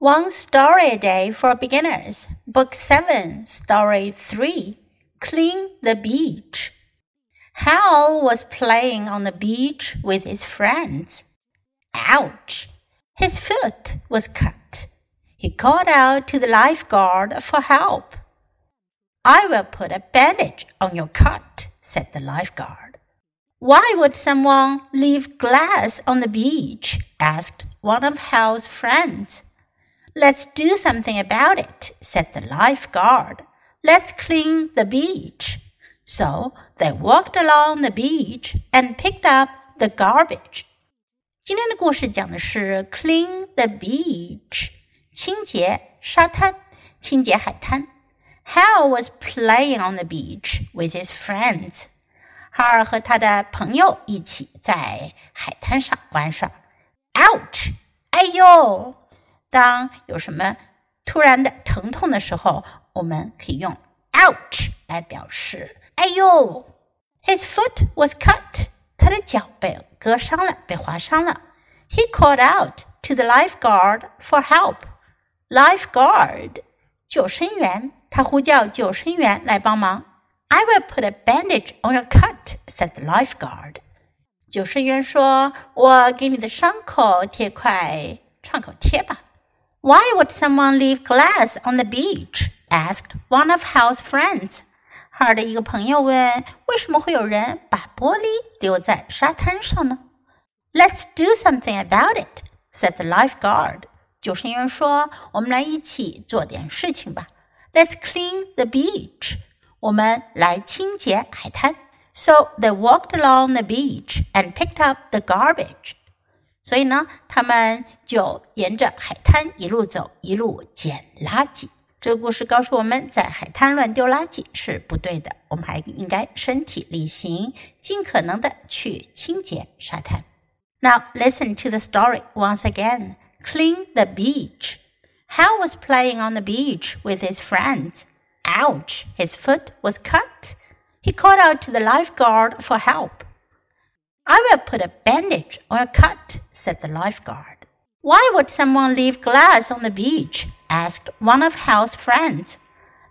One Story a Day for Beginners, Book 7, Story 3 Clean the Beach. Hal was playing on the beach with his friends. Ouch! His foot was cut. He called out to the lifeguard for help. I will put a bandage on your cut, said the lifeguard. Why would someone leave glass on the beach? asked one of Hal's friends. Let's do something about it, said the lifeguard. Let's clean the beach. So they walked along the beach and picked up the garbage. 今天的故事讲的是 clean the beach，清洁沙滩，清洁海滩。Hal was playing on the beach with his friends. 哈尔和他的朋友一起在海滩上玩耍。Ouch！哎呦！ 当有什么突然的疼痛的时候，我们可以用 ouch 来表示。哎呦，His foot was cut，他的脚被割伤了，被划伤了。He called out to the lifeguard for help。Lifeguard，救生员，他呼叫救生员来帮忙。I will put a bandage on your cut，said the lifeguard。救生员说：“我给你的伤口贴块创口贴吧。” ” Why would someone leave glass on the beach? asked one of Hal's friends. 哈尔的一个朋友问：“为什么会有人把玻璃留在沙滩上呢？”Let's do something about it," said the lifeguard. 救生员说：“我们来一起做点事情吧。”Let's clean the beach. 我们来清洁海滩。So they walked along the beach and picked up the garbage. 所以呢，他们就沿着海滩一路走，一路捡垃圾。这个故事告诉我们在海滩乱丢垃圾是不对的，我们还应该身体力行，尽可能的去清洁沙滩。Now listen to the story once again. Clean the beach. Hal was playing on the beach with his friends. Ouch! His foot was cut. He called out to the lifeguard for help. I will put a bandage on a cut, said the lifeguard. Why would someone leave glass on the beach? asked one of Hal's friends.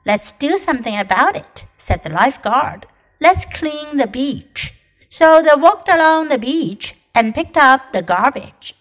Let's do something about it, said the lifeguard. Let's clean the beach. So they walked along the beach and picked up the garbage.